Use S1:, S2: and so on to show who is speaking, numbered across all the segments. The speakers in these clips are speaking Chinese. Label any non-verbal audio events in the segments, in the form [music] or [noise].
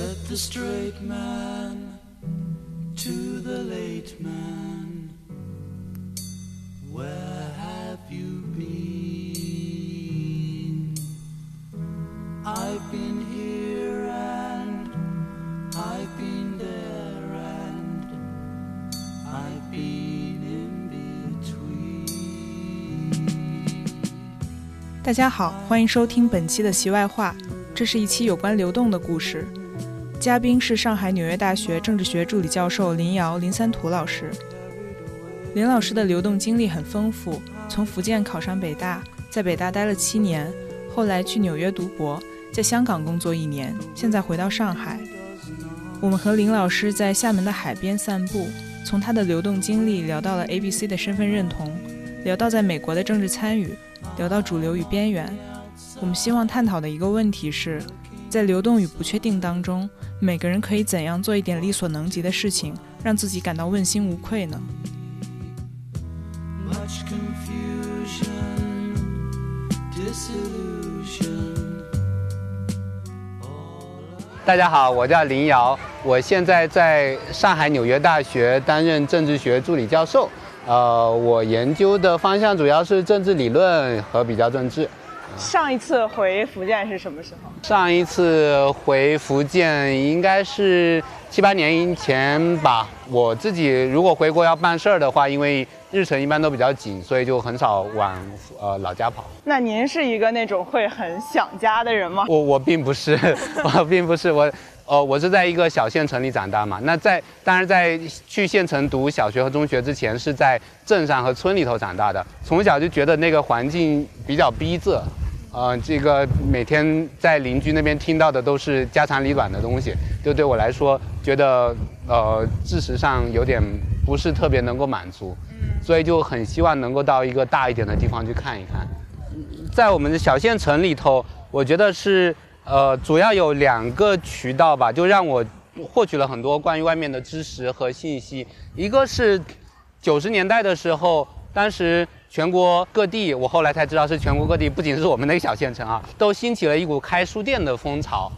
S1: Said the straight man to the late man, Where have you been? I've been here and I've been there and I've been in between.
S2: 大家好，欢迎收听本期的席外话。这是一期有关流动的故事， 嘉宾是上海纽约大学政治学助理教授林瑶林三图老师。林老师的流动经历很丰富，从福建考上北大，在北大待了七年，后来去纽约读博，在香港工作一年，现在回到上海。我们和林老师在厦门的海边散步，从他的流动经历聊到了 ABC 的身份认同，聊到在美国的政治参与，聊到主流与边缘。我们希望探讨的一个问题是，在流动与不确定当中，每个人可以怎样做一点力所能及的事情，让自己感到问心无愧呢
S1: ？Much confusion, disillusion.
S3: 大家好，我叫林瑶，我现在在上海纽约大学担任政治学助理教授。呃，我研究的方向主要是政治理论和比较政治。
S4: 上一次回福建是什么时候？
S3: 上一次回福建应该是七八年前吧。我自己如果回国要办事儿的话，因为日程一般都比较紧，所以就很少往呃老家跑。
S4: 那您是一个那种会很想家的人吗？
S3: 我我并不是，[laughs] 我并不是 [laughs] 我，呃，我是在一个小县城里长大嘛。那在当然在去县城读小学和中学之前，是在镇上和村里头长大的。从小就觉得那个环境比较逼仄，呃，这个每天在邻居那边听到的都是家长里短的东西，就对我来说觉得呃事实上有点不是特别能够满足，所以就很希望能够到一个大一点的地方去看一看。在我们的小县城里头，我觉得是呃，主要有两个渠道吧，就让我获取了很多关于外面的知识和信息。一个是九十年代的时候，当时全国各地，我后来才知道是全国各地，不仅是我们那个小县城啊，[laughs] 都兴起了一股开书店的风潮。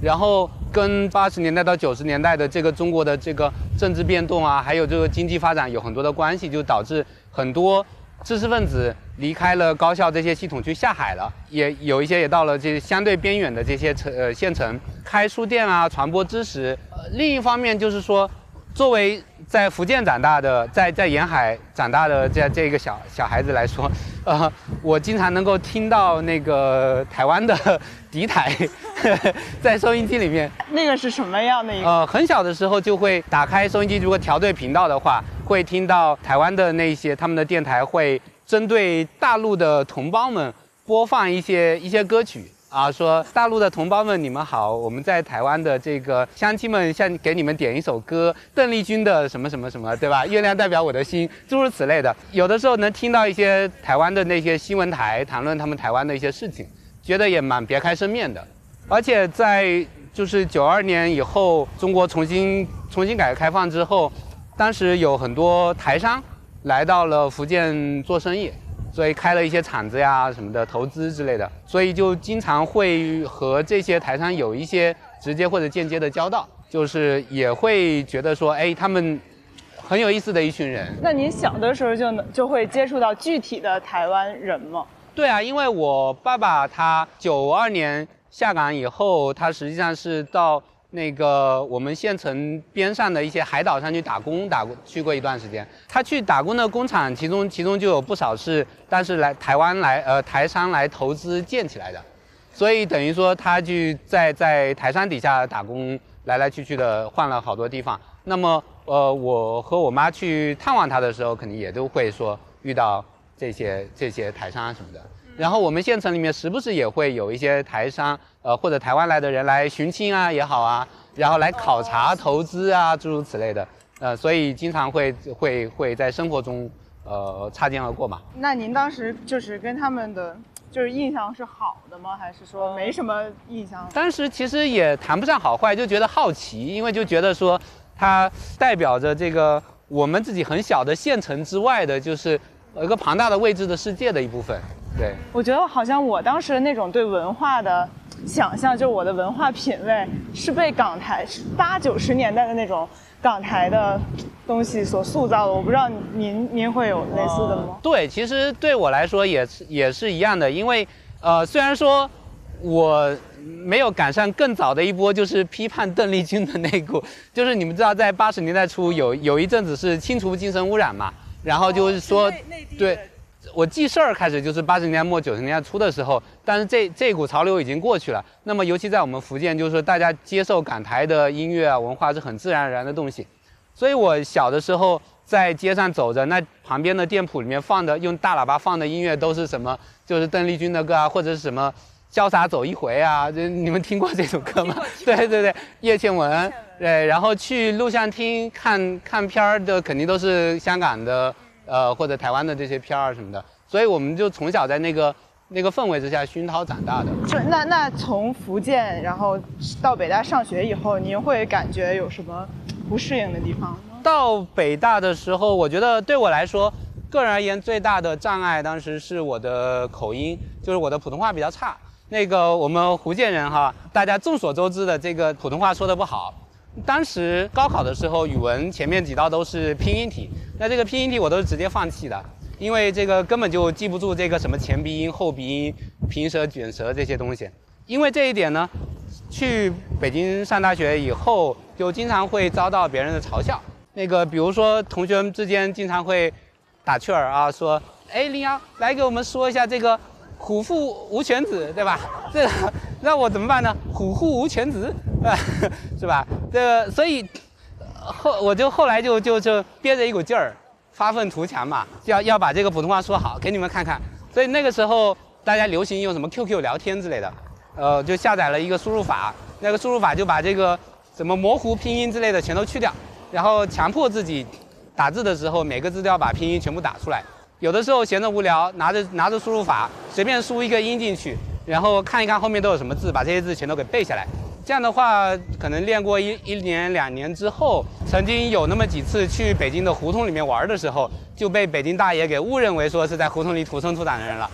S3: 然后跟八十年代到九十年代的这个中国的这个政治变动啊，还有这个经济发展有很多的关系，就导致很多知识分子离开了高校这些系统去下海了，也有一些也到了这相对边远的这些城呃县城开书店啊，传播知识。呃另一方面就是说，作为在福建长大的，在在沿海长大的这这个小小孩子来说，呃，我经常能够听到那个台湾的敌台 [laughs] 在收音机里面，
S4: 那个是什么样的一个？
S3: 呃，很小的时候就会打开收音机，如果调对频道的话，会听到台湾的那些他们的电台会针对大陆的同胞们播放一些一些歌曲啊，说大陆的同胞们你们好，我们在台湾的这个乡亲们向给你们点一首歌，邓丽君的什么什么什么，对吧？月亮代表我的心，诸如此类的。有的时候能听到一些台湾的那些新闻台谈论他们台湾的一些事情，觉得也蛮别开生面的。而且在就是九二年以后，中国重新重新改革开放之后，当时有很多台商来到了福建做生意，所以开了一些厂子呀什么的，投资之类的，所以就经常会和这些台商有一些直接或者间接的交道，就是也会觉得说，哎，他们很有意思的一群人。
S4: 那您小的时候就能就会接触到具体的台湾人吗？
S3: 对啊，因为我爸爸他九二年下岗以后，他实际上是到那个我们县城边上的一些海岛上去打工，打过去过一段时间。他去打工的工厂，其中其中就有不少是当时来台湾来呃台商来投资建起来的，所以等于说他就在在台商底下打工，来来去去的换了好多地方。那么呃，我和我妈去探望他的时候，肯定也都会说遇到这些这些台商啊什么的。然后我们县城里面时不时也会有一些台商，呃或者台湾来的人来寻亲啊也好啊，然后来考察投资啊诸如此类的，呃所以经常会会会在生活中呃擦肩而过嘛。
S4: 那您当时就是跟他们的就是印象是好的吗？还是说没什么印象？
S3: 当时其实也谈不上好坏，就觉得好奇，因为就觉得说它代表着这个我们自己很小的县城之外的，就是一个庞大的未知的世界的一部分。对，
S4: 我觉得好像我当时那种对文化的想象，就我的文化品味是被港台八九十年代的那种港台的东西所塑造的。我不知道您您会有类似的吗？
S3: 对，其实对我来说也是也是一样的，因为呃，虽然说我没有赶上更早的一波，就是批判邓丽君的那一股，就是你们知道，在八十年代初有有一阵子是清除精神污染嘛，然后就是说，对。我记事儿开始就是八十年代末九十年代初的时候，但是这这股潮流已经过去了。那么尤其在我们福建，就是说大家接受港台的音乐啊文化是很自然而然的东西。所以我小的时候在街上走着，那旁边的店铺里面放的用大喇叭放的音乐都是什么？就是邓丽君的歌啊，或者是什么《潇洒走一回》啊，这你们听过这首歌吗？对对对，叶倩文。对，然后去录像厅看看片儿的肯定都是香港的。呃，或者台湾的这些片儿什么的，所以我们就从小在那个那个氛围之下熏陶长大的。
S4: 就那那从福建然后到北大上学以后，您会感觉有什么不适应的地方吗？
S3: 到北大的时候，我觉得对我来说，个人而言最大的障碍当时是我的口音，就是我的普通话比较差。那个我们福建人哈，大家众所周知的这个普通话说的不好。当时高考的时候，语文前面几道都是拼音题，那这个拼音题我都是直接放弃的，因为这个根本就记不住这个什么前鼻音、后鼻音、平舌、卷舌这些东西。因为这一点呢，去北京上大学以后，就经常会遭到别人的嘲笑。那个比如说同学们之间经常会打趣儿啊，说：“哎，林瑶，来给我们说一下这个‘虎父无犬子’，对吧？这那我怎么办呢？‘虎父无犬子’。”啊，[laughs] 是吧？这，所以后我就后来就就就憋着一股劲儿，发愤图强嘛，要要把这个普通话说好，给你们看看。所以那个时候大家流行用什么 QQ 聊天之类的，呃，就下载了一个输入法，那个输入法就把这个什么模糊拼音之类的全都去掉，然后强迫自己打字的时候每个字都要把拼音全部打出来。有的时候闲着无聊，拿着拿着输入法随便输一个音进去，然后看一看后面都有什么字，把这些字全都给背下来。这样的话，可能练过一一年两年之后，曾经有那么几次去北京的胡同里面玩的时候，就被北京大爷给误认为说是在胡同里土生土长的人了。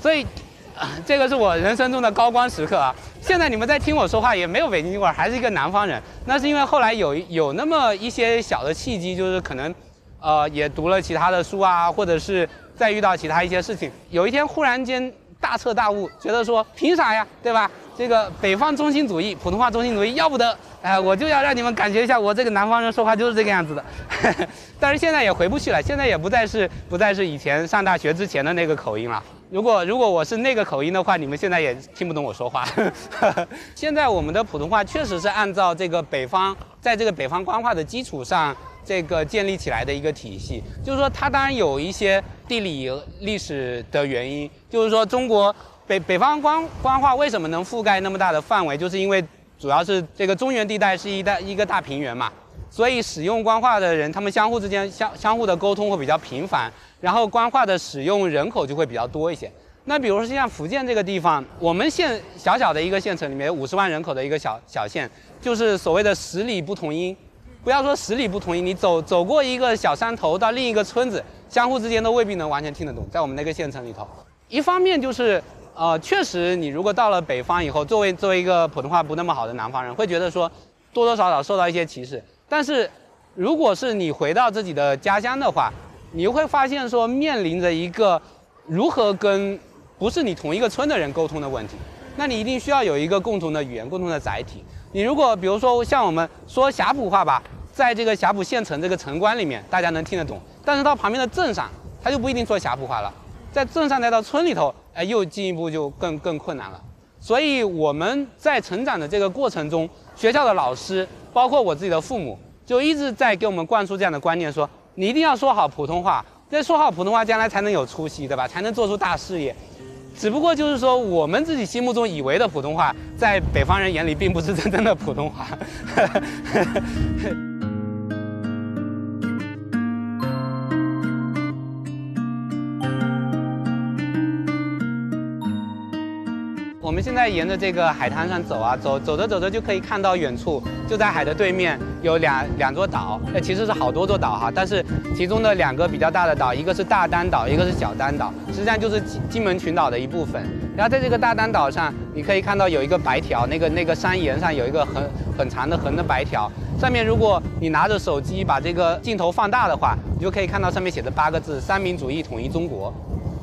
S3: 所以，[coughs] 这个是我人生中的高光时刻啊！现在你们在听我说话，也没有北京味儿，还是一个南方人。那是因为后来有有那么一些小的契机，就是可能，呃，也读了其他的书啊，或者是再遇到其他一些事情，有一天忽然间大彻大悟，觉得说凭啥呀，对吧？这个北方中心主义，普通话中心主义要不得，哎，我就要让你们感觉一下，我这个南方人说话就是这个样子的。[laughs] 但是现在也回不去了，现在也不再是不再是以前上大学之前的那个口音了。如果如果我是那个口音的话，你们现在也听不懂我说话。[laughs] 现在我们的普通话确实是按照这个北方，在这个北方官话的基础上，这个建立起来的一个体系。就是说，它当然有一些地理历史的原因，就是说中国。北北方官官话为什么能覆盖那么大的范围？就是因为主要是这个中原地带是一大一个大平原嘛，所以使用官话的人，他们相互之间相相互的沟通会比较频繁，然后官话的使用人口就会比较多一些。那比如说像福建这个地方，我们县小小的一个县城里面，五十万人口的一个小小县，就是所谓的十里不同音。不要说十里不同音，你走走过一个小山头到另一个村子，相互之间都未必能完全听得懂。在我们那个县城里头，一方面就是。呃，确实，你如果到了北方以后，作为作为一个普通话不那么好的南方人，会觉得说多多少少受到一些歧视。但是，如果是你回到自己的家乡的话，你会发现说面临着一个如何跟不是你同一个村的人沟通的问题。那你一定需要有一个共同的语言、共同的载体。你如果比如说像我们说霞浦话吧，在这个霞浦县城这个城关里面，大家能听得懂，但是到旁边的镇上，他就不一定说霞浦话了。在镇上再到村里头。哎，又进一步就更更困难了，所以我们在成长的这个过程中，学校的老师，包括我自己的父母，就一直在给我们灌输这样的观念：说你一定要说好普通话，这说好普通话，将来才能有出息，对吧？才能做出大事业。只不过就是说，我们自己心目中以为的普通话，在北方人眼里，并不是真正的普通话。我们现在沿着这个海滩上走啊，走走着走着就可以看到远处，就在海的对面有两两座岛，那其实是好多座岛哈，但是其中的两个比较大的岛，一个是大丹岛，一个是小丹岛，实际上就是金金门群岛的一部分。然后在这个大丹岛上，你可以看到有一个白条，那个那个山岩上有一个很很长的横的白条，上面如果你拿着手机把这个镜头放大的话，你就可以看到上面写的八个字：三民主义统一中国。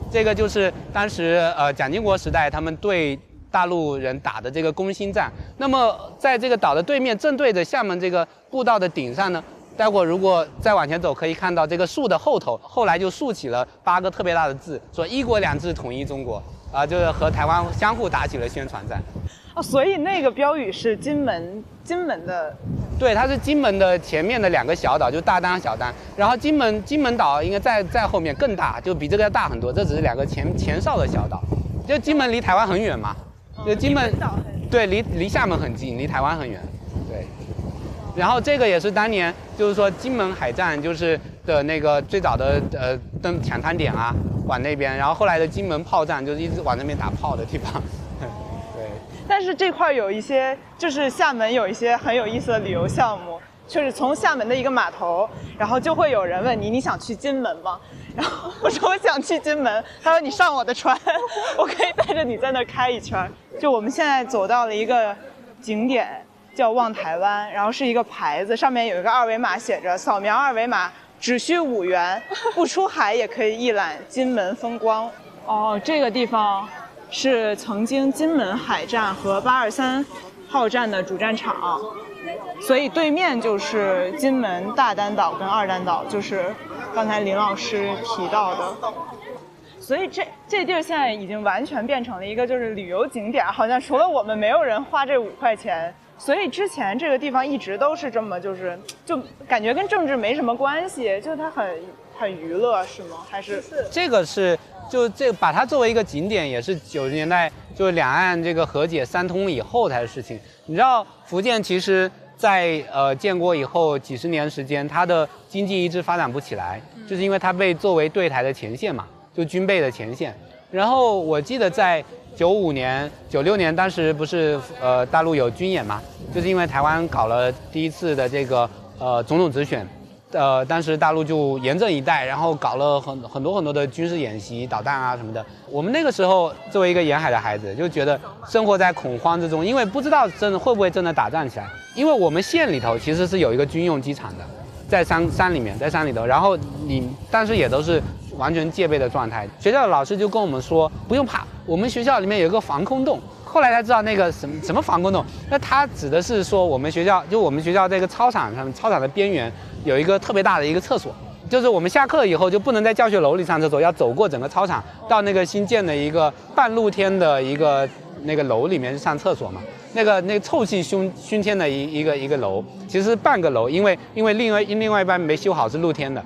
S3: 这个就是当时呃蒋经国时代他们对大陆人打的这个攻心战。那么在这个岛的对面，正对着厦门这个步道的顶上呢，待会儿如果再往前走，可以看到这个树的后头，后来就竖起了八个特别大的字，说“一国两制统一中国”，啊，就是和台湾相互打起了宣传战。
S4: 哦，所以那个标语是金门金门的，
S3: 对，它是金门的前面的两个小岛，就大丹、小丹。然后金门金门岛应该在在后面更大，就比这个要大很多。这只是两个前前哨的小岛，就金门离台湾很远嘛，就金门对离离厦门很近，离台湾很远，对。然后这个也是当年就是说金门海战就是的那个最早的呃登抢滩点啊，往那边。然后后来的金门炮战就是一直往那边打炮的地方，[laughs] 对。
S4: 但是这块儿有一些，就是厦门有一些很有意思的旅游项目，就是从厦门的一个码头，然后就会有人问你你想去金门吗？[laughs] 然后我说我想去金门，他说你上我的船，[laughs] 我可以带着你在那儿开一圈儿。就我们现在走到了一个景点，叫望台湾，然后是一个牌子，上面有一个二维码，写着扫描二维码只需五元，不出海也可以一览金门风光。哦，这个地方是曾经金门海战和八二三炮战的主战场，所以对面就是金门大丹岛跟二丹岛，就是刚才林老师提到的。所以这这地儿现在已经完全变成了一个就是旅游景点，好像除了我们没有人花这五块钱。所以之前这个地方一直都是这么就是就感觉跟政治没什么关系，就它很很娱乐是吗？还是
S3: 这个是就这把它作为一个景点，也是九十年代就是两岸这个和解三通以后才的事情。你知道福建其实在呃建国以后几十年时间，它的经济一直发展不起来，就是因为它被作为对台的前线嘛，就军备的前线。然后我记得在九五年、九六年，当时不是呃大陆有军演嘛，就是因为台湾搞了第一次的这个呃总统直选，呃当时大陆就严阵以待，然后搞了很很多很多的军事演习、导弹啊什么的。我们那个时候作为一个沿海的孩子，就觉得生活在恐慌之中，因为不知道真的会不会真的打仗起来。因为我们县里头其实是有一个军用机场的，在山山里面，在山里头，然后你但是也都是完全戒备的状态。学校的老师就跟我们说，不用怕，我们学校里面有一个防空洞。后来才知道那个什么什么防空洞，那它指的是说我们学校就我们学校这个操场上，操场的边缘有一个特别大的一个厕所，就是我们下课以后就不能在教学楼里上厕所，要走过整个操场到那个新建的一个半露天的一个那个楼里面去上厕所嘛。那个那个臭气熏熏天的一一个一个楼，其实是半个楼，因为因为另外另外一半没修好是露天的。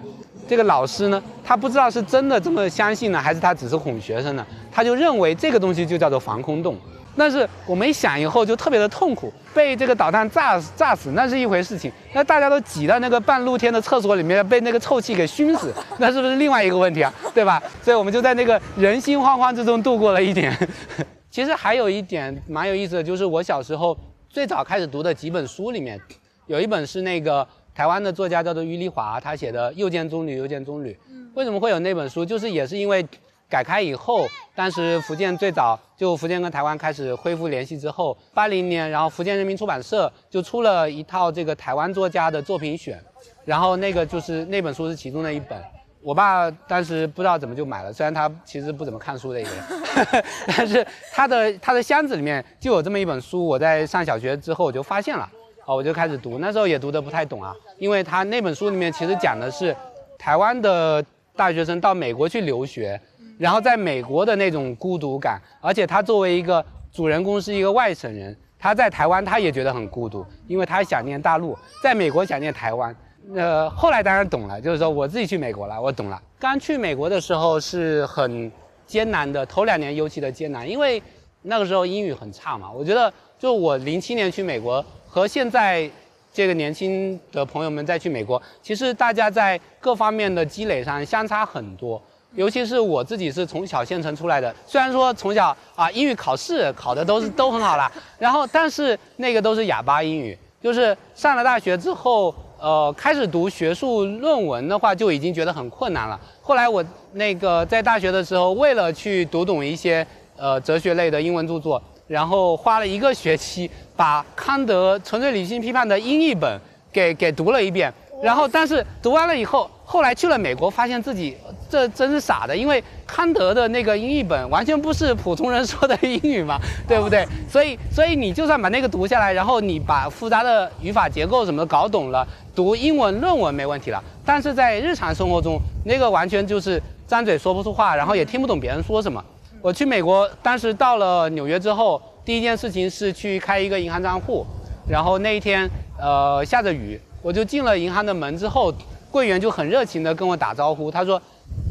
S3: 这个老师呢，他不知道是真的这么相信呢，还是他只是哄学生呢？他就认为这个东西就叫做防空洞。但是我们一想以后就特别的痛苦，被这个导弹炸死炸死那是一回事情，那大家都挤到那个半露天的厕所里面，被那个臭气给熏死，那是不是另外一个问题啊？对吧？所以我们就在那个人心惶惶之中度过了一年。[laughs] 其实还有一点蛮有意思的，就是我小时候最早开始读的几本书里面，有一本是那个台湾的作家叫做余丽华，他写的《又见棕榈，又见棕榈》。为什么会有那本书？就是也是因为改开以后，当时福建最早就福建跟台湾开始恢复联系之后，八零年，然后福建人民出版社就出了一套这个台湾作家的作品选，然后那个就是那本书是其中的一本。我爸当时不知道怎么就买了，虽然他其实不怎么看书的一个人，[laughs] 但是他的他的箱子里面就有这么一本书。我在上小学之后我就发现了，哦，我就开始读。那时候也读得不太懂啊，因为他那本书里面其实讲的是台湾的大学生到美国去留学，然后在美国的那种孤独感，而且他作为一个主人公是一个外省人，他在台湾他也觉得很孤独，因为他想念大陆，在美国想念台湾。呃，后来当然懂了，就是说我自己去美国了，我懂了。刚去美国的时候是很艰难的，头两年尤其的艰难，因为那个时候英语很差嘛。我觉得，就我零七年去美国和现在这个年轻的朋友们再去美国，其实大家在各方面的积累上相差很多。尤其是我自己是从小县城出来的，虽然说从小啊英语考试考的都是都很好啦，[laughs] 然后但是那个都是哑巴英语，就是上了大学之后。呃，开始读学术论文的话，就已经觉得很困难了。后来我那个在大学的时候，为了去读懂一些呃哲学类的英文著作，然后花了一个学期把康德《纯粹理性批判》的英译本给给读了一遍。然后，但是读完了以后，后来去了美国，发现自己这真是傻的，因为康德的那个英译本完全不是普通人说的英语嘛，对不对？所以，所以你就算把那个读下来，然后你把复杂的语法结构什么的搞懂了，读英文论文没问题了。但是在日常生活中，那个完全就是张嘴说不出话，然后也听不懂别人说什么。我去美国，当时到了纽约之后，第一件事情是去开一个银行账户，然后那一天呃下着雨。我就进了银行的门之后，柜员就很热情的跟我打招呼，他说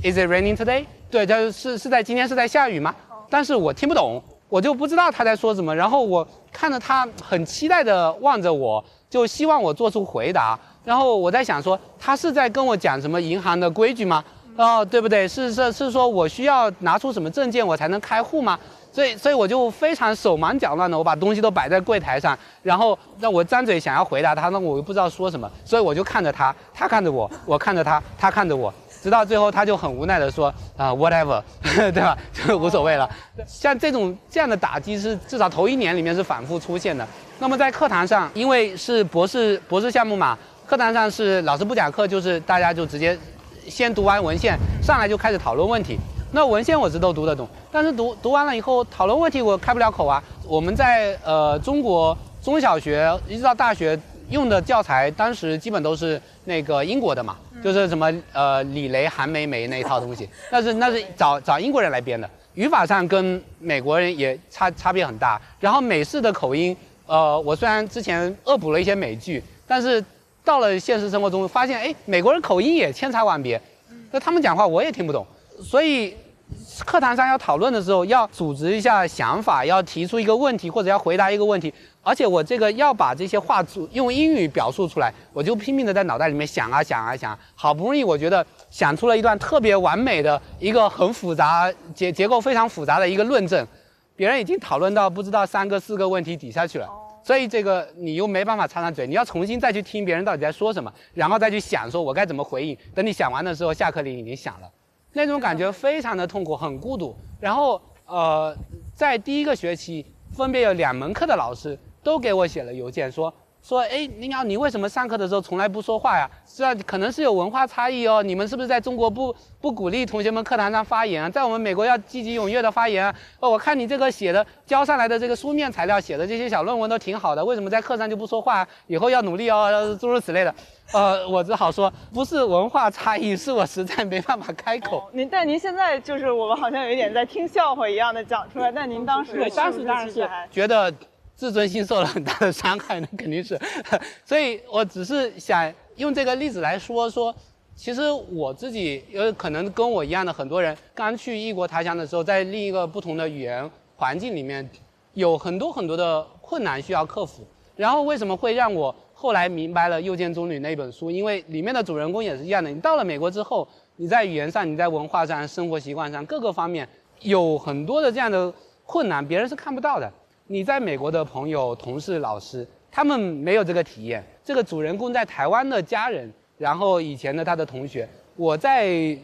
S3: ，Is it raining today？对，他是是在今天是在下雨吗？但是我听不懂，我就不知道他在说什么。然后我看着他很期待的望着我，就希望我做出回答。然后我在想说，他是在跟我讲什么银行的规矩吗？哦，对不对？是是是说我需要拿出什么证件我才能开户吗？所以，所以我就非常手忙脚乱的，我把东西都摆在柜台上，然后让我张嘴想要回答他，那我又不知道说什么，所以我就看着他，他看着我，我看着他，他看着我，直到最后他就很无奈的说啊，whatever，[laughs] 对吧？[laughs] 就无所谓了。像这种这样的打击是至少头一年里面是反复出现的。那么在课堂上，因为是博士博士项目嘛，课堂上是老师不讲课，就是大家就直接先读完文献，上来就开始讨论问题。那文献我是都读得懂，但是读读完了以后讨论问题我开不了口啊。我们在呃中国中小学一直到大学用的教材，当时基本都是那个英国的嘛，就是什么呃李雷、韩梅梅那一套东西，[laughs] 那是那是找找英国人来编的，语法上跟美国人也差差别很大。然后美式的口音，呃，我虽然之前恶补了一些美剧，但是到了现实生活中发现，哎，美国人口音也千差万别，那他们讲话我也听不懂。所以，课堂上要讨论的时候，要组织一下想法，要提出一个问题或者要回答一个问题，而且我这个要把这些话用英语表述出来，我就拼命的在脑袋里面想啊想啊想，好不容易我觉得想出了一段特别完美的一个很复杂结结构非常复杂的一个论证，别人已经讨论到不知道三个四个问题底下去了，所以这个你又没办法插上嘴，你要重新再去听别人到底在说什么，然后再去想说我该怎么回应，等你想完的时候，下课铃已经响了。那种感觉非常的痛苦，很孤独。然后，呃，在第一个学期，分别有两门课的老师都给我写了邮件，说说，哎，林瑶，你为什么上课的时候从来不说话呀？是啊，可能是有文化差异哦。你们是不是在中国不不鼓励同学们课堂上发言啊？在我们美国要积极踊跃的发言啊。哦，我看你这个写的交上来的这个书面材料写的这些小论文都挺好的，为什么在课上就不说话？以后要努力哦，诸如此类的。呃，我只好说，不是文化差异，是我实在没办法开口。
S4: 您但您现在就是我们好像有一点在听笑话一样的讲出来，但您当时
S3: 对当时当然是觉得自尊心受了很大的伤害，那肯定是。[laughs] 所以我只是想用这个例子来说说，其实我自己有可能跟我一样的很多人，刚去异国他乡的时候，在另一个不同的语言环境里面，有很多很多的困难需要克服。然后为什么会让我？后来明白了《右肩中女》那本书，因为里面的主人公也是一样的。你到了美国之后，你在语言上、你在文化上、生活习惯上各个方面有很多的这样的困难，别人是看不到的。你在美国的朋友、同事、老师，他们没有这个体验。这个主人公在台湾的家人，然后以前的他的同学，我在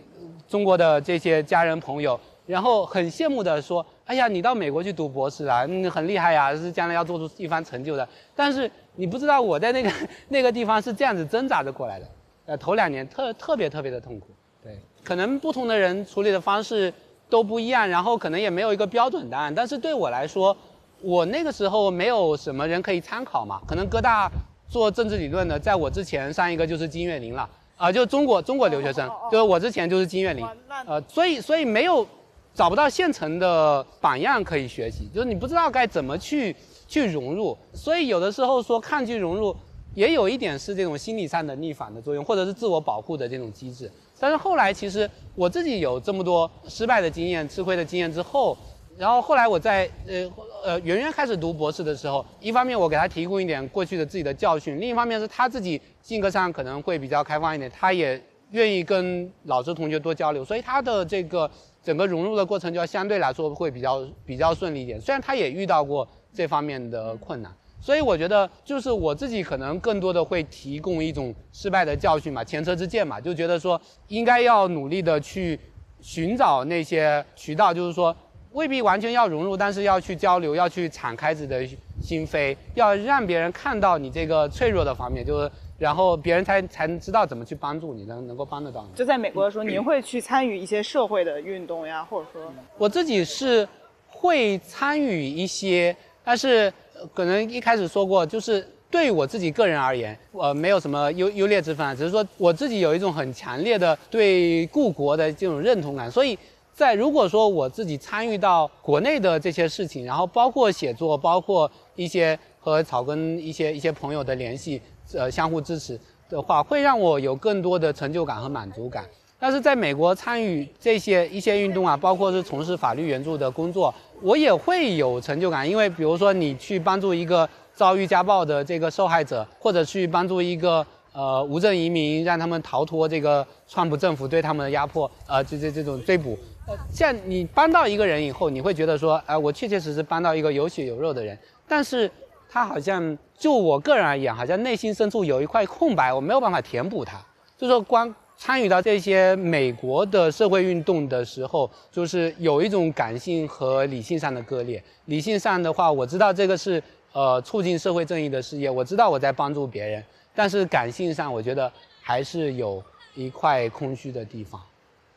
S3: 中国的这些家人朋友，然后很羡慕的说：“哎呀，你到美国去读博士啊，你很厉害呀，是将来要做出一番成就的。”但是。你不知道我在那个 [laughs] 那个地方是这样子挣扎着过来的，呃，头两年特特别特别的痛苦，对，可能不同的人处理的方式都不一样，然后可能也没有一个标准答案。但是对我来说，我那个时候没有什么人可以参考嘛，可能哥大做政治理论的，在我之前上一个就是金岳霖了，啊，就中国中国留学生，就是我之前就是金岳霖，呃，所以所以没有找不到现成的榜样可以学习，就是你不知道该怎么去。去融入，所以有的时候说抗拒融入，也有一点是这种心理上的逆反的作用，或者是自我保护的这种机制。但是后来其实我自己有这么多失败的经验、吃亏的经验之后，然后后来我在呃呃圆圆开始读博士的时候，一方面我给他提供一点过去的自己的教训，另一方面是他自己性格上可能会比较开放一点，他也愿意跟老师同学多交流，所以他的这个整个融入的过程就要相对来说会比较比较顺利一点。虽然他也遇到过。这方面的困难，所以我觉得就是我自己可能更多的会提供一种失败的教训嘛，前车之鉴嘛，就觉得说应该要努力的去寻找那些渠道，就是说未必完全要融入，但是要去交流，要去敞开自己的心扉，要让别人看到你这个脆弱的方面，就是然后别人才才能知道怎么去帮助你，能能够帮得到你。
S4: 就在美国的时候，您会去参与一些社会的运动呀，或者说，
S3: 我自己是会参与一些，但是可能一开始说过，就是对我自己个人而言，呃，没有什么优优劣之分，只是说我自己有一种很强烈的对故国的这种认同感，所以。在如果说我自己参与到国内的这些事情，然后包括写作，包括一些和草根一些一些朋友的联系，呃，相互支持的话，会让我有更多的成就感和满足感。但是在美国参与这些一些运动啊，包括是从事法律援助的工作，我也会有成就感，因为比如说你去帮助一个遭遇家暴的这个受害者，或者去帮助一个。呃，无证移民让他们逃脱这个川普政府对他们的压迫，呃，这这这种追捕，呃，像你帮到一个人以后，你会觉得说，哎，我确确实实帮到一个有血有肉的人，但是他好像就我个人而言，好像内心深处有一块空白，我没有办法填补它。就说光参与到这些美国的社会运动的时候，就是有一种感性和理性上的割裂。理性上的话，我知道这个是呃促进社会正义的事业，我知道我在帮助别人。但是感性上，我觉得还是有一块空虚的地方，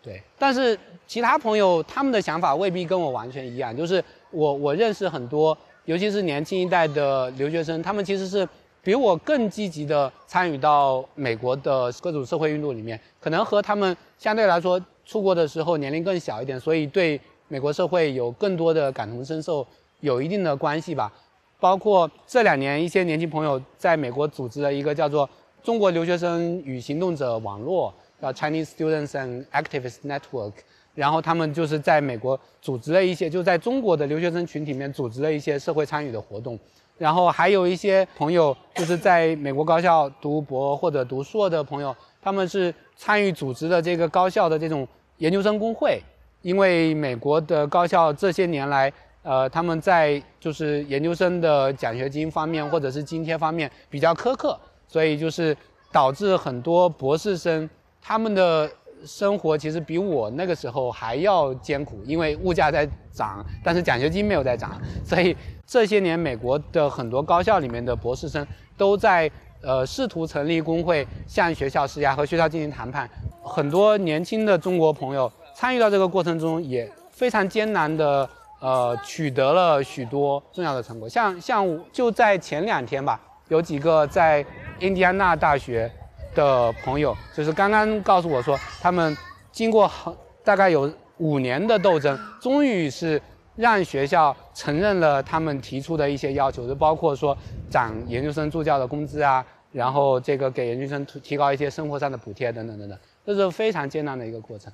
S3: 对。但是其他朋友他们的想法未必跟我完全一样，就是我我认识很多，尤其是年轻一代的留学生，他们其实是比我更积极的参与到美国的各种社会运动里面，可能和他们相对来说出国的时候年龄更小一点，所以对美国社会有更多的感同身受，有一定的关系吧。包括这两年，一些年轻朋友在美国组织了一个叫做“中国留学生与行动者网络”，叫 Chinese Students and Activist Network。然后他们就是在美国组织了一些，就在中国的留学生群体里面组织了一些社会参与的活动。然后还有一些朋友就是在美国高校读博或者读硕的朋友，他们是参与组织的这个高校的这种研究生工会，因为美国的高校这些年来。呃，他们在就是研究生的奖学金方面或者是津贴方面比较苛刻，所以就是导致很多博士生他们的生活其实比我那个时候还要艰苦，因为物价在涨，但是奖学金没有在涨，所以这些年美国的很多高校里面的博士生都在呃试图成立工会，向学校施压和学校进行谈判。很多年轻的中国朋友参与到这个过程中也非常艰难的。呃，取得了许多重要的成果，像像就在前两天吧，有几个在印第安纳大学的朋友，就是刚刚告诉我说，他们经过很大概有五年的斗争，终于是让学校承认了他们提出的一些要求，就包括说涨研究生助教的工资啊，然后这个给研究生提高一些生活上的补贴等等等等，这是非常艰难的一个过程。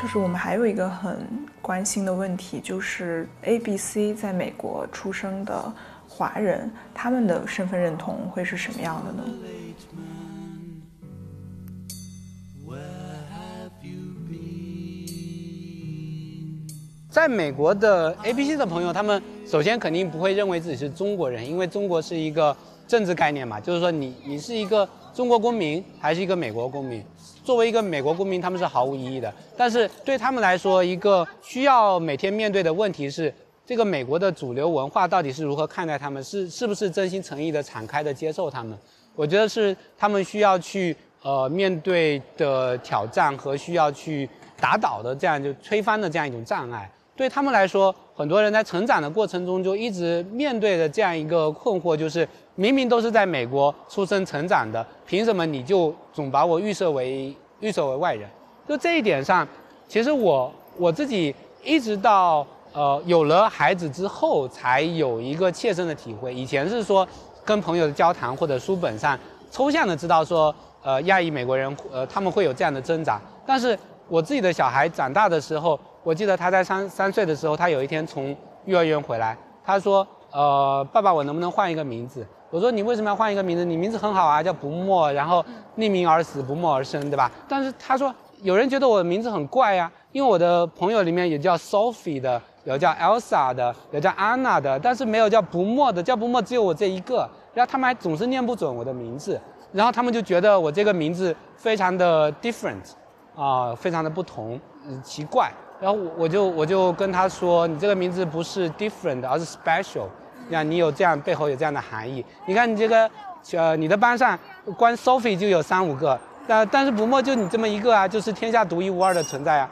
S2: 就是我们还有一个很关心的问题，就是 A、B、C 在美国出生的华人，他们的身份认同会是什么样的呢？
S3: 在美国的 A、B、C 的朋友，他们首先肯定不会认为自己是中国人，因为中国是一个政治概念嘛，就是说你你是一个中国公民还是一个美国公民。作为一个美国公民，他们是毫无意义的。但是对他们来说，一个需要每天面对的问题是：这个美国的主流文化到底是如何看待他们？是是不是真心诚意的敞开的接受他们？我觉得是他们需要去呃面对的挑战和需要去打倒的这样就推翻的这样一种障碍。对他们来说，很多人在成长的过程中就一直面对的这样一个困惑，就是明明都是在美国出生成长的，凭什么你就总把我预设为？预设为外人，就这一点上，其实我我自己一直到呃有了孩子之后，才有一个切身的体会。以前是说跟朋友的交谈或者书本上抽象的知道说，呃亚裔美国人呃他们会有这样的挣扎。但是我自己的小孩长大的时候，我记得他在三三岁的时候，他有一天从幼儿园回来，他说，呃爸爸我能不能换一个名字？我说你为什么要换一个名字？你名字很好啊，叫不默，然后匿名而死，不默而生，对吧？但是他说有人觉得我的名字很怪呀，因为我的朋友里面有叫 Sophie 的，有叫 Elsa 的，有叫 Anna 的，但是没有叫不默的，叫不默只有我这一个。然后他们还总是念不准我的名字。然后他们就觉得我这个名字非常的 different，啊、非常的不同，嗯，奇怪。然后我我就我就跟他说，你这个名字不是 different，而是 special。你看你有这样背后有这样的含义。你看你这个，呃，你的班上光 Sophie 就有三五个，但但是不墨就你这么一个啊，就是天下独一无二的存在啊。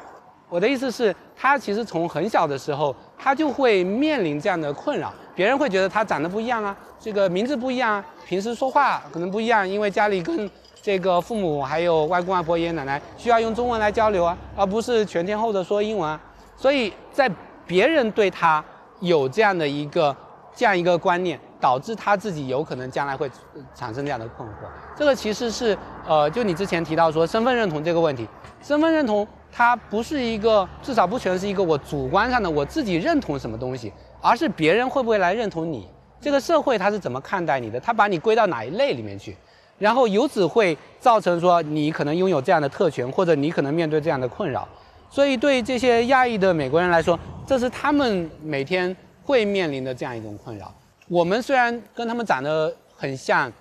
S3: 我的意思是，他其实从很小的时候，他就会面临这样的困扰。别人会觉得他长得不一样啊，这个名字不一样啊，平时说话可能不一样，因为家里跟这个父母还有外公外婆、爷爷奶奶需要用中文来交流啊，而不是全天候的说英文啊。所以在别人对他有这样的一个这样一个观念，导致他自己有可能将来会产生这样的困惑。这个其实是呃，就你之前提到说身份认同这个问题，身份认同它不是一个，至少不全是一个我主观上的我自己认同什么东西，而是别人会不会来认同你，这个社会它是怎么看待你的，它把你归到哪一类里面去，然后由此会造成说你可能拥有这样的特权，或者你可能面对这样的困扰。所以对这些亚裔的美国人来说，这是他们每天会面临的这样一种困扰。我们虽然跟他们长得很像，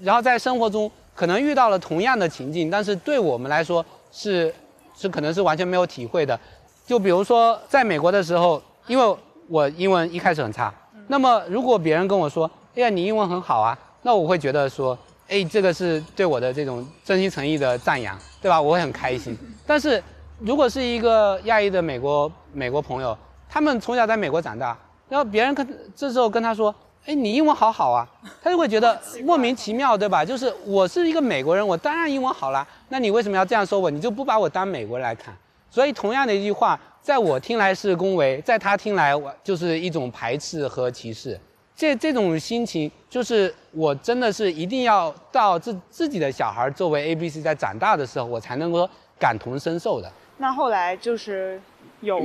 S3: 然后在生活中可能遇到了同样的情境，但是对我们来说是是可能是完全没有体会的。就比如说在美国的时候，因为我英文一开始很差，那么如果别人跟我说，哎呀你英文很好啊，那我会觉得说，哎这个是对我的这种真心诚意的赞扬，对吧？我会很开心。[laughs] 但是如果是一个亚裔的美国美国朋友，他们从小在美国长大，然后别人跟这时候跟他说，哎，你英文好好啊，他就会觉得莫名其妙，对吧？就是我是一个美国人，我当然英文好啦，那你为什么要这样说我？你就不把我当美国人来看？所以同样的一句话，在我听来是恭维，在他听来我就是一种排斥和歧视。这这种心情，就是我真的是一定要到自自己的小孩作为 A B C 在长大的时候，我才能够感同身受的。
S4: 那后来就是有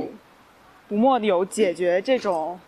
S4: 不墨有解决这种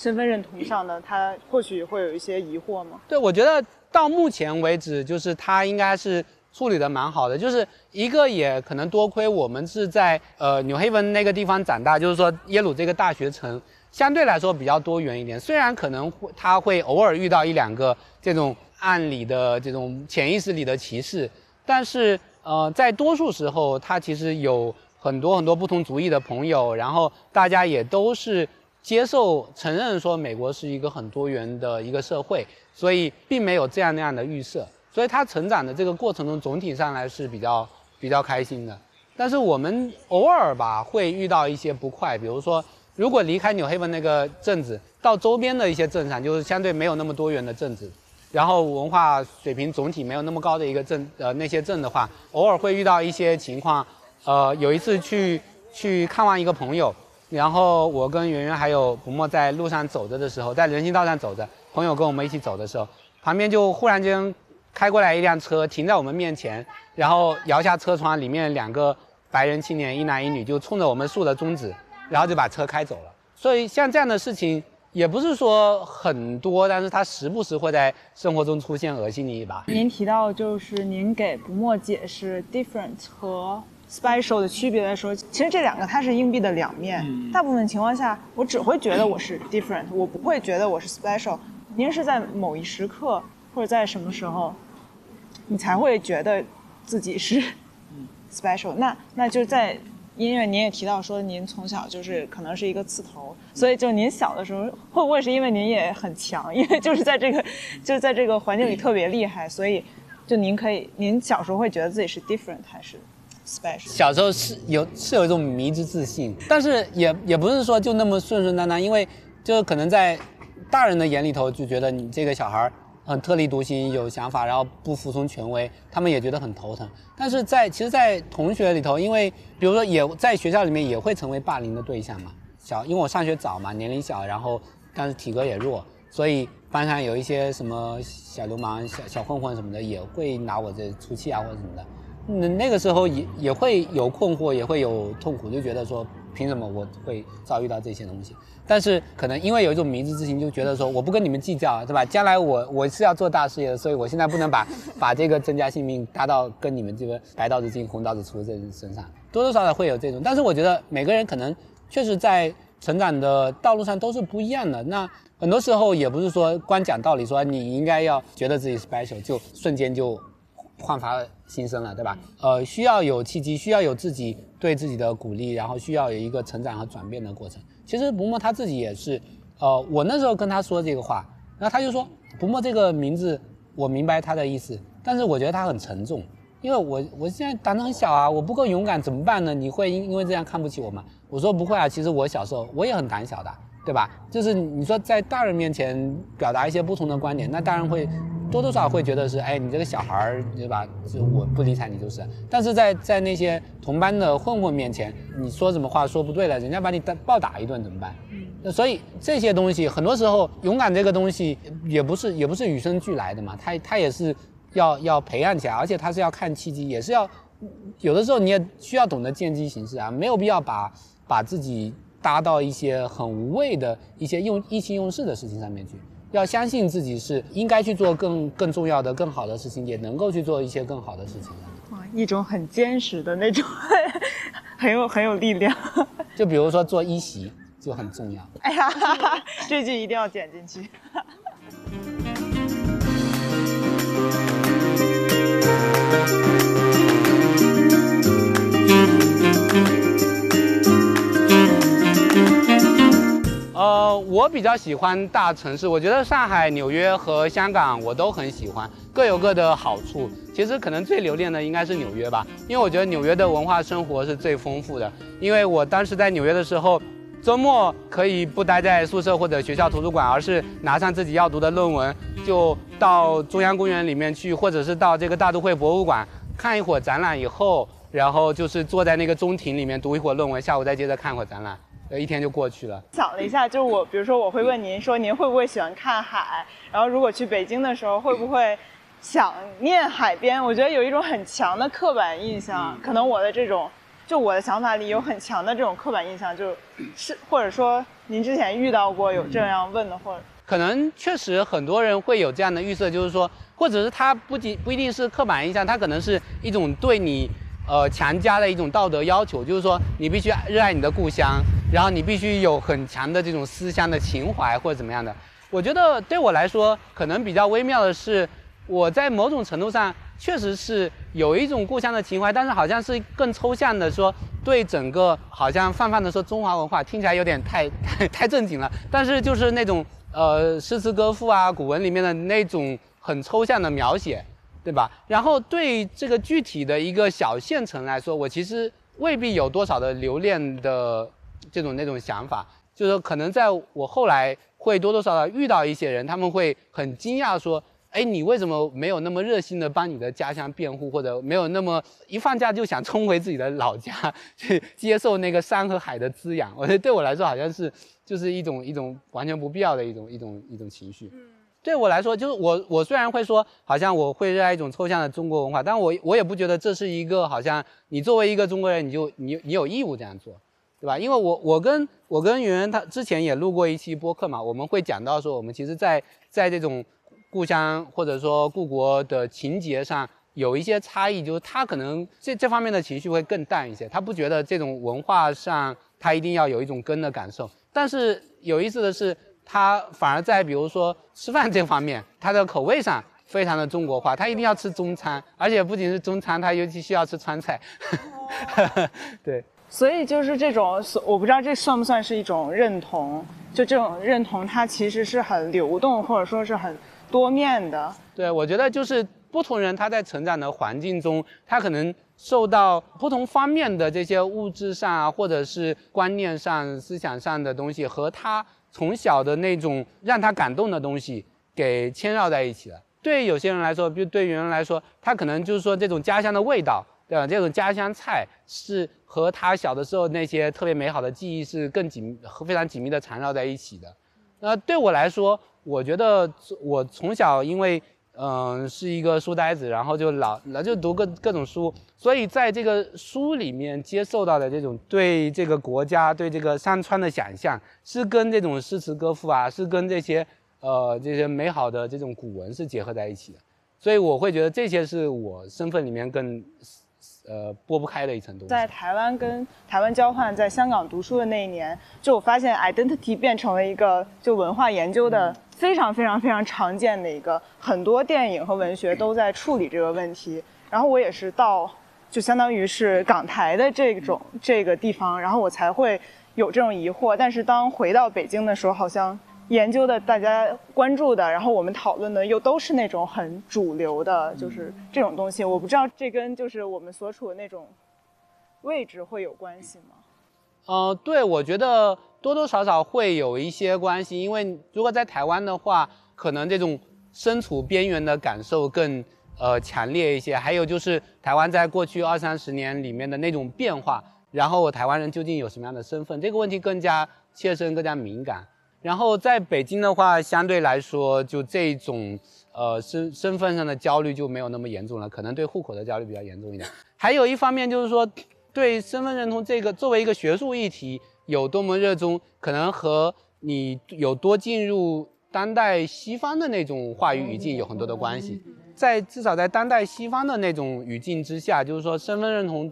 S4: 身份认同上呢，他或许会有一些疑惑吗？
S3: 对，我觉得到目前为止，就是他应该是处理的蛮好的。就是一个也可能多亏我们是在呃纽黑文那个地方长大，就是说耶鲁这个大学城相对来说比较多元一点。虽然可能会他会偶尔遇到一两个这种暗里的这种潜意识里的歧视，但是呃在多数时候，他其实有很多很多不同族裔的朋友，然后大家也都是。接受承认说美国是一个很多元的一个社会，所以并没有这样那样的预设，所以他成长的这个过程中，总体上来是比较比较开心的。但是我们偶尔吧会遇到一些不快，比如说如果离开纽黑文那个镇子，到周边的一些镇上，就是相对没有那么多元的镇子，然后文化水平总体没有那么高的一个镇，呃那些镇的话，偶尔会遇到一些情况。呃，有一次去去看望一个朋友。然后我跟圆圆还有不墨在路上走着的时候，在人行道上走着，朋友跟我们一起走的时候，旁边就忽然间开过来一辆车，停在我们面前，然后摇下车窗，里面两个白人青年，一男一女，就冲着我们竖了中指，然后就把车开走了。所以像这样的事情也不是说很多，但是它时不时会在生活中出现，恶心你一把。
S4: 您提到就是您给不墨解释 different 和 special 的区别来说，其实这两个它是硬币的两面。大部分情况下，我只会觉得我是 different，我不会觉得我是 special。您是在某一时刻或者在什么时候，你才会觉得自己是 special？那那就在音乐，您也提到说您从小就是可能是一个刺头，所以就您小的时候会不会是因为您也很强，因为就是在这个就是在这个环境里特别厉害，所以就您可以，您小时候会觉得自己是 different 还是
S3: 小时候是有是有一种迷之自信，但是也也不是说就那么顺顺当当，因为就是可能在大人的眼里头就觉得你这个小孩儿很特立独行，有想法，然后不服从权威，他们也觉得很头疼。但是在其实，在同学里头，因为比如说也在学校里面也会成为霸凌的对象嘛。小因为我上学早嘛，年龄小，然后但是体格也弱，所以班上有一些什么小流氓、小小混混什么的，也会拿我这出气啊或者什么的。那那个时候也也会有困惑，也会有痛苦，就觉得说凭什么我会遭遇到这些东西？但是可能因为有一种迷之自信，就觉得说我不跟你们计较，对吧？将来我我是要做大事业的，所以我现在不能把把这个增加性命搭到跟你们这个白刀子进红刀子出这身上，多多少少会有这种。但是我觉得每个人可能确实在成长的道路上都是不一样的。那很多时候也不是说光讲道理，说你应该要觉得自己 special 就瞬间就焕发新生了，对吧？呃，需要有契机，需要有自己对自己的鼓励，然后需要有一个成长和转变的过程。其实不墨他自己也是，呃，我那时候跟他说这个话，然后他就说不墨这个名字我明白他的意思，但是我觉得他很沉重，因为我我现在胆子很小啊，我不够勇敢怎么办呢？你会因因为这样看不起我吗？我说不会啊，其实我小时候我也很胆小的。对吧？就是你说在大人面前表达一些不同的观点，那大人会多多少少会觉得是，哎，你这个小孩儿，对吧？就我不理睬你就是。但是在在那些同班的混混面前，你说什么话说不对了，人家把你暴打一顿怎么办？嗯。那所以这些东西很多时候，勇敢这个东西也不是也不是与生俱来的嘛，他他也是要要培养起来，而且他是要看契机，也是要有的时候你也需要懂得见机行事啊，没有必要把把自己。搭到一些很无谓的一些用意气用事的事情上面去，要相信自己是应该去做更更重要的、更好的事情，也能够去做一些更好的事情
S4: 的。哇，一种很坚实的那种，[laughs] 很有很有力量。[laughs]
S3: 就比如说做一席就很重要。哎呀，[laughs]
S4: 这句一定要剪进去。
S3: 呃，我比较喜欢大城市，我觉得上海、纽约和香港我都很喜欢，各有各的好处。其实可能最留恋的应该是纽约吧，因为我觉得纽约的文化生活是最丰富的。因为我当时在纽约的时候，周末可以不待在宿舍或者学校图书馆，而是拿上自己要读的论文，就到中央公园里面去，或者是到这个大都会博物馆看一会儿展览以后，然后就是坐在那个中庭里面读一会儿论文，下午再接着看一会儿展览。呃，一天就过去了。
S4: 想了一下，就我，比如说，我会问您说，您会不会喜欢看海？然后，如果去北京的时候，会不会想念海边？我觉得有一种很强的刻板印象，可能我的这种，就我的想法里有很强的这种刻板印象，就是或者说，您之前遇到过有这样问的，或者
S3: 可能确实很多人会有这样的预设，就是说，或者是他不仅不一定是刻板印象，他可能是一种对你。呃，强加的一种道德要求，就是说你必须热爱你的故乡，然后你必须有很强的这种思乡的情怀或者怎么样的。我觉得对我来说，可能比较微妙的是，我在某种程度上确实是有一种故乡的情怀，但是好像是更抽象的说，对整个好像泛泛的说中华文化，听起来有点太 [laughs] 太太正经了。但是就是那种呃诗词歌赋啊，古文里面的那种很抽象的描写。对吧？然后对这个具体的一个小县城来说，我其实未必有多少的留恋的这种那种想法，就是可能在我后来会多多少少遇到一些人，他们会很惊讶说：“哎，你为什么没有那么热心的帮你的家乡辩护，或者没有那么一放假就想冲回自己的老家去接受那个山和海的滋养？”我觉得对我来说好像是就是一种一种完全不必要的一种一种一种情绪。嗯对我来说，就是我我虽然会说，好像我会热爱一种抽象的中国文化，但我我也不觉得这是一个好像你作为一个中国人，你就你你有义务这样做，对吧？因为我我跟我跟圆圆他之前也录过一期播客嘛，我们会讲到说，我们其实，在在这种故乡或者说故国的情节上有一些差异，就是他可能这这方面的情绪会更淡一些，他不觉得这种文化上他一定要有一种根的感受。但是有意思的是。他反而在比如说吃饭这方面，他的口味上非常的中国化，他一定要吃中餐，而且不仅是中餐，他尤其需要吃川菜。[laughs] 对，
S4: 所以就是这种，我不知道这算不算是一种认同，就这种认同，它其实是很流动，或者说是很多面的。
S3: 对，我觉得就是不同人他在成长的环境中，他可能受到不同方面的这些物质上啊，或者是观念上、思想上的东西和他。从小的那种让他感动的东西给牵绕在一起了。对有些人来说，比如对于人来说，他可能就是说这种家乡的味道，对吧？这种家乡菜是和他小的时候那些特别美好的记忆是更紧、非常紧密的缠绕在一起的。那对我来说，我觉得我从小因为。嗯，是一个书呆子，然后就老老就读各各种书，所以在这个书里面接受到的这种对这个国家、对这个山川的想象，是跟这种诗词歌赋啊，是跟这些呃这些美好的这种古文是结合在一起的，所以我会觉得这些是我身份里面更呃拨不开的一层东西。
S4: 在台湾跟台湾交换，在香港读书的那一年，就我发现 identity 变成了一个就文化研究的。非常非常非常常见的一个，很多电影和文学都在处理这个问题。然后我也是到，就相当于是港台的这种这个地方，然后我才会有这种疑惑。但是当回到北京的时候，好像研究的大家关注的，然后我们讨论的又都是那种很主流的，就是这种东西。我不知道这跟就是我们所处的那种位置会有关系吗？
S3: 呃，对，我觉得多多少少会有一些关系，因为如果在台湾的话，可能这种身处边缘的感受更呃强烈一些。还有就是台湾在过去二三十年里面的那种变化，然后台湾人究竟有什么样的身份，这个问题更加切身、更加敏感。然后在北京的话，相对来说，就这种呃身身份上的焦虑就没有那么严重了，可能对户口的焦虑比较严重一点。还有一方面就是说。对身份认同这个作为一个学术议题有多么热衷，可能和你有多进入当代西方的那种话语语境有很多的关系。在至少在当代西方的那种语境之下，就是说身份认同，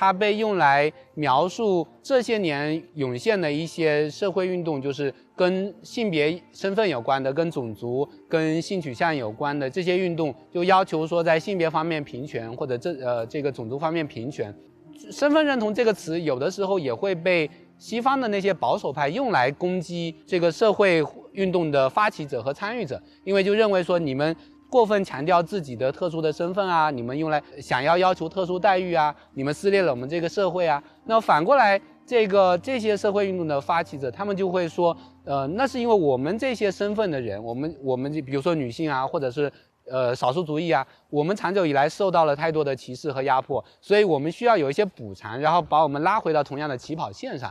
S3: 它被用来描述这些年涌现的一些社会运动，就是跟性别身份有关的、跟种族、跟性取向有关的这些运动，就要求说在性别方面平权，或者这呃这个种族方面平权。身份认同这个词，有的时候也会被西方的那些保守派用来攻击这个社会运动的发起者和参与者，因为就认为说你们过分强调自己的特殊的身份啊，你们用来想要要求特殊待遇啊，你们撕裂了我们这个社会啊。那反过来，这个这些社会运动的发起者，他们就会说，呃，那是因为我们这些身份的人，我们我们就比如说女性啊，或者是。呃，少数族裔啊，我们长久以来受到了太多的歧视和压迫，所以我们需要有一些补偿，然后把我们拉回到同样的起跑线上。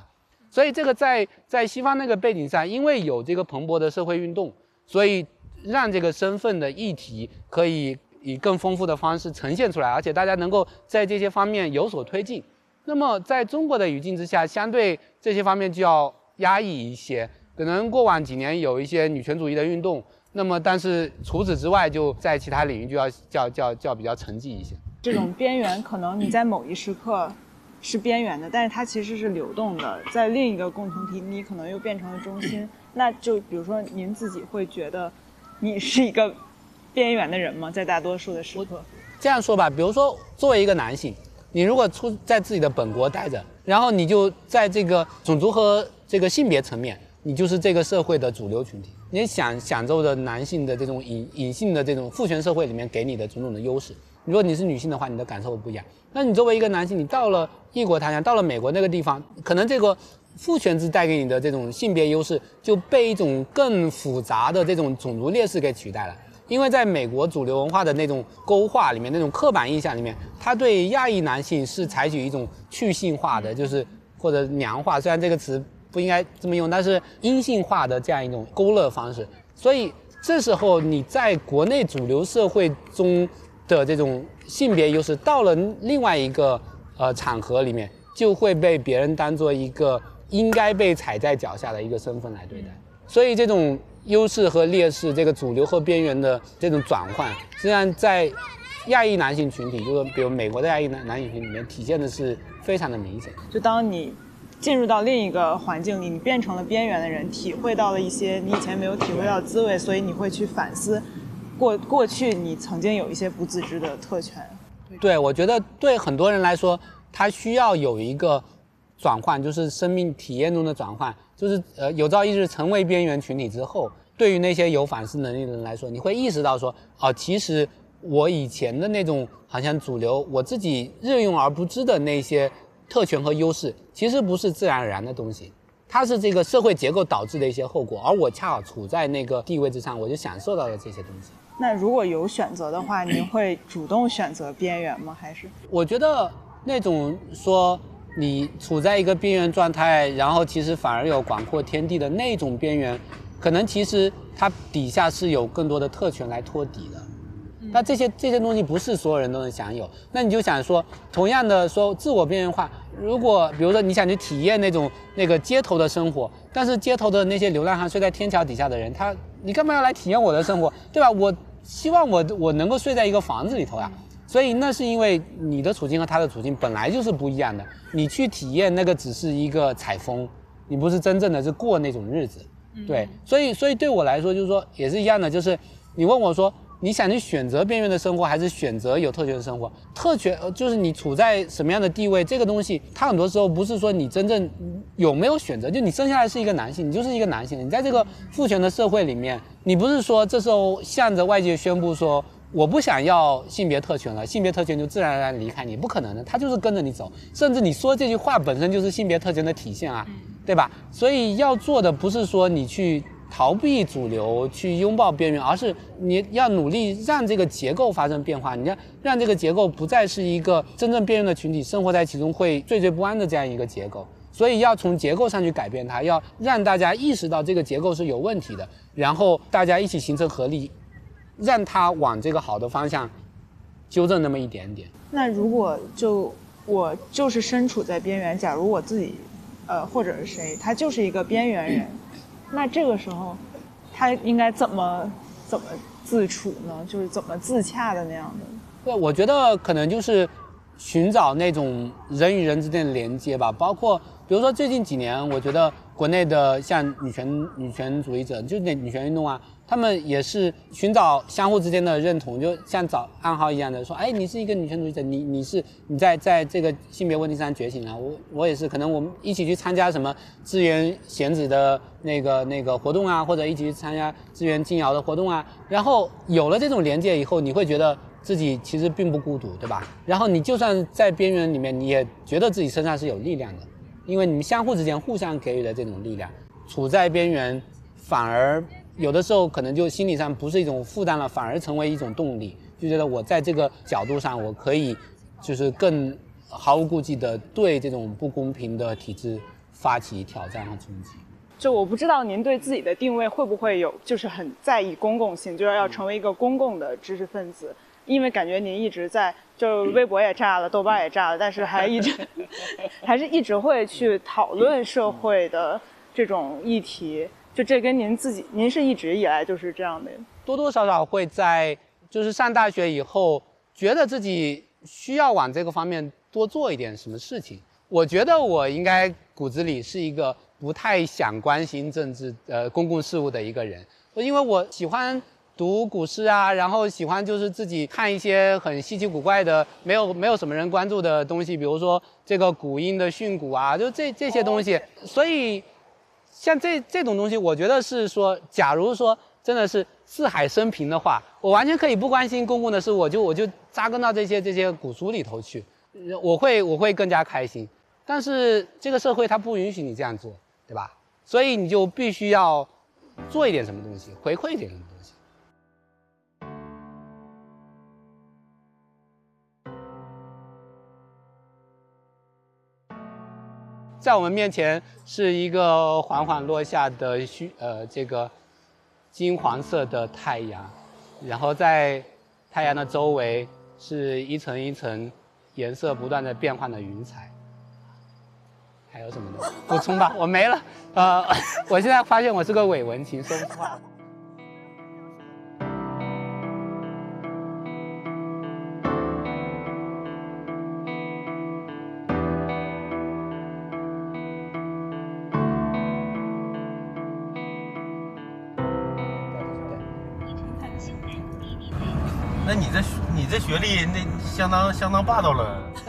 S3: 所以这个在在西方那个背景下，因为有这个蓬勃的社会运动，所以让这个身份的议题可以以更丰富的方式呈现出来，而且大家能够在这些方面有所推进。那么在中国的语境之下，相对这些方面就要压抑一些。可能过往几年有一些女权主义的运动。那么，但是除此之外，就在其他领域就要叫叫叫比较沉寂一些。
S4: 这种边缘，可能你在某一时刻是边缘的，但是它其实是流动的，在另一个共同体，你可能又变成了中心。那就比如说，您自己会觉得你是一个边缘的人吗？在大多数的时刻？
S3: 这样说吧，比如说，作为一个男性，你如果出在自己的本国待着，然后你就在这个种族和这个性别层面。你就是这个社会的主流群体，你享享受着男性的这种隐隐性的这种父权社会里面给你的种种的优势。如果你是女性的话，你的感受会不一样。那你作为一个男性，你到了异国他乡，到了美国那个地方，可能这个父权制带给你的这种性别优势就被一种更复杂的这种种族劣势给取代了。因为在美国主流文化的那种勾画里面，那种刻板印象里面，他对亚裔男性是采取一种去性化的，就是或者娘化。虽然这个词。不应该这么用，但是阴性化的这样一种勾勒方式，所以这时候你在国内主流社会中的这种性别优势，到了另外一个呃场合里面，就会被别人当做一个应该被踩在脚下的一个身份来对待。所以这种优势和劣势，这个主流和边缘的这种转换，实际上在亚裔男性群体，就是比如美国的亚裔男男性群体里面，体现的是非常的明显。
S4: 就当你。进入到另一个环境里，你变成了边缘的人，体会到了一些你以前没有体会到的滋味，所以你会去反思，过过去你曾经有一些不自知的特权。
S3: 对，我觉得对很多人来说，他需要有一个转换，就是生命体验中的转换，就是呃有朝一日成为边缘群体之后，对于那些有反思能力的人来说，你会意识到说，哦，其实我以前的那种好像主流，我自己日用而不知的那些。特权和优势其实不是自然而然的东西，它是这个社会结构导致的一些后果，而我恰好处在那个地位之上，我就享受到了这些东西。
S4: 那如果有选择的话，您会主动选择边缘吗？还是？
S3: 我觉得那种说你处在一个边缘状态，然后其实反而有广阔天地的那种边缘，可能其实它底下是有更多的特权来托底的。那这些这些东西不是所有人都能享有，那你就想说，同样的说自我边缘化，如果比如说你想去体验那种那个街头的生活，但是街头的那些流浪汉睡在天桥底下的人，他你干嘛要来体验我的生活，对吧？我希望我我能够睡在一个房子里头呀，所以那是因为你的处境和他的处境本来就是不一样的，你去体验那个只是一个采风，你不是真正的是过那种日子。对，所以所以对我来说就是说也是一样的，就是你问我说你想去选择边缘的生活，还是选择有特权的生活？特权呃就是你处在什么样的地位，这个东西它很多时候不是说你真正有没有选择，就你生下来是一个男性，你就是一个男性，你在这个父权的社会里面，你不是说这时候向着外界宣布说。我不想要性别特权了，性别特权就自然而然离开你，不可能的，他就是跟着你走，甚至你说这句话本身就是性别特权的体现啊，对吧？所以要做的不是说你去逃避主流，去拥抱边缘，而是你要努力让这个结构发生变化，你要让这个结构不再是一个真正边缘的群体生活在其中会惴惴不安的这样一个结构。所以要从结构上去改变它，要让大家意识到这个结构是有问题的，然后大家一起形成合力。让他往这个好的方向纠正那么一点点。
S4: 那如果就我就是身处在边缘，假如我自己，呃，或者是谁，他就是一个边缘人，那这个时候他应该怎么怎么自处呢？就是怎么自洽的那样的？
S3: 对，我觉得可能就是寻找那种人与人之间的连接吧。包括比如说最近几年，我觉得国内的像女权女权主义者，就那女权运动啊。他们也是寻找相互之间的认同，就像找暗号一样的说，哎，你是一个女权主义者，你你是你在在这个性别问题上觉醒了，我我也是，可能我们一起去参加什么支援贤子的那个那个活动啊，或者一起去参加支援静瑶的活动啊，然后有了这种连接以后，你会觉得自己其实并不孤独，对吧？然后你就算在边缘里面，你也觉得自己身上是有力量的，因为你们相互之间互相给予的这种力量，处在边缘反而。有的时候可能就心理上不是一种负担了，反而成为一种动力，就觉得我在这个角度上，我可以就是更毫无顾忌的对这种不公平的体制发起挑战和冲击。
S4: 就我不知道您对自己的定位会不会有，就是很在意公共性，就是要成为一个公共的知识分子，因为感觉您一直在，就微博也炸了，豆瓣也炸了，但是还一直 [laughs] 还是一直会去讨论社会的这种议题。就这跟您自己，您是一直以来就是这样的，
S3: 多多少少会在就是上大学以后，觉得自己需要往这个方面多做一点什么事情。我觉得我应该骨子里是一个不太想关心政治呃公共事务的一个人，因为我喜欢读古诗啊，然后喜欢就是自己看一些很稀奇古怪的，没有没有什么人关注的东西，比如说这个古音的训诂啊，就这这些东西，所以。像这这种东西，我觉得是说，假如说真的是四海升平的话，我完全可以不关心公共的事，我就我就扎根到这些这些古书里头去，我会我会更加开心。但是这个社会它不允许你这样做，对吧？所以你就必须要做一点什么东西，回馈一点什么。在我们面前是一个缓缓落下的虚呃这个金黄色的太阳，然后在太阳的周围是一层一层颜色不断的变换的云彩。还有什么呢补充吧？我没了。呃，[laughs] 我现在发现我是个伪文青，说不出话。
S5: 学历那相当相当霸道了，[laughs]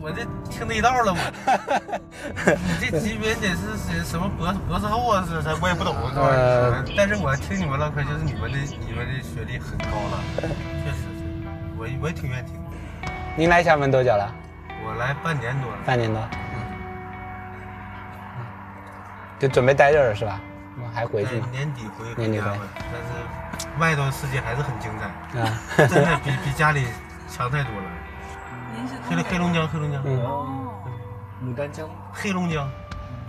S5: 我这听这一道了我？你这级别得是什么博博士后啊？是啥？我也不懂，是吧？但是我听你们唠嗑，就是你们的你们的学历很高了，确实是，我我也挺愿意听。
S3: 您来厦门多久了？
S5: 我来半年多了。
S3: 半年多，就准备待这儿是吧？还回去？
S5: 年底回
S3: 年底回，
S5: 但是。外头世界还是很精彩啊！真的比比家里强太多了。黑黑龙江，黑龙江。
S6: 哦。牡丹江。
S5: 黑龙江。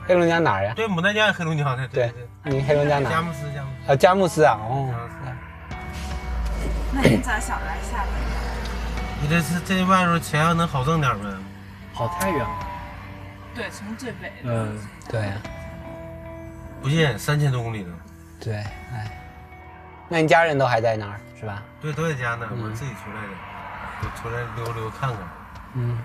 S3: 黑龙江哪儿呀？
S5: 对，牡丹江黑龙江的。对
S3: 对。你黑龙江哪？
S5: 佳木斯，佳木斯。
S3: 啊，佳木斯啊，哦。
S7: 那你咋想来厦门？
S5: 你这是这外头钱要能好挣点呗？
S6: 跑太远了。
S7: 对，从最北。
S3: 嗯，对。
S5: 不近，三千多公里呢。
S3: 对，哎。那你家人都还在那儿是吧？
S5: 对，都在家呢。我自己出来的，就出来溜溜看看。嗯。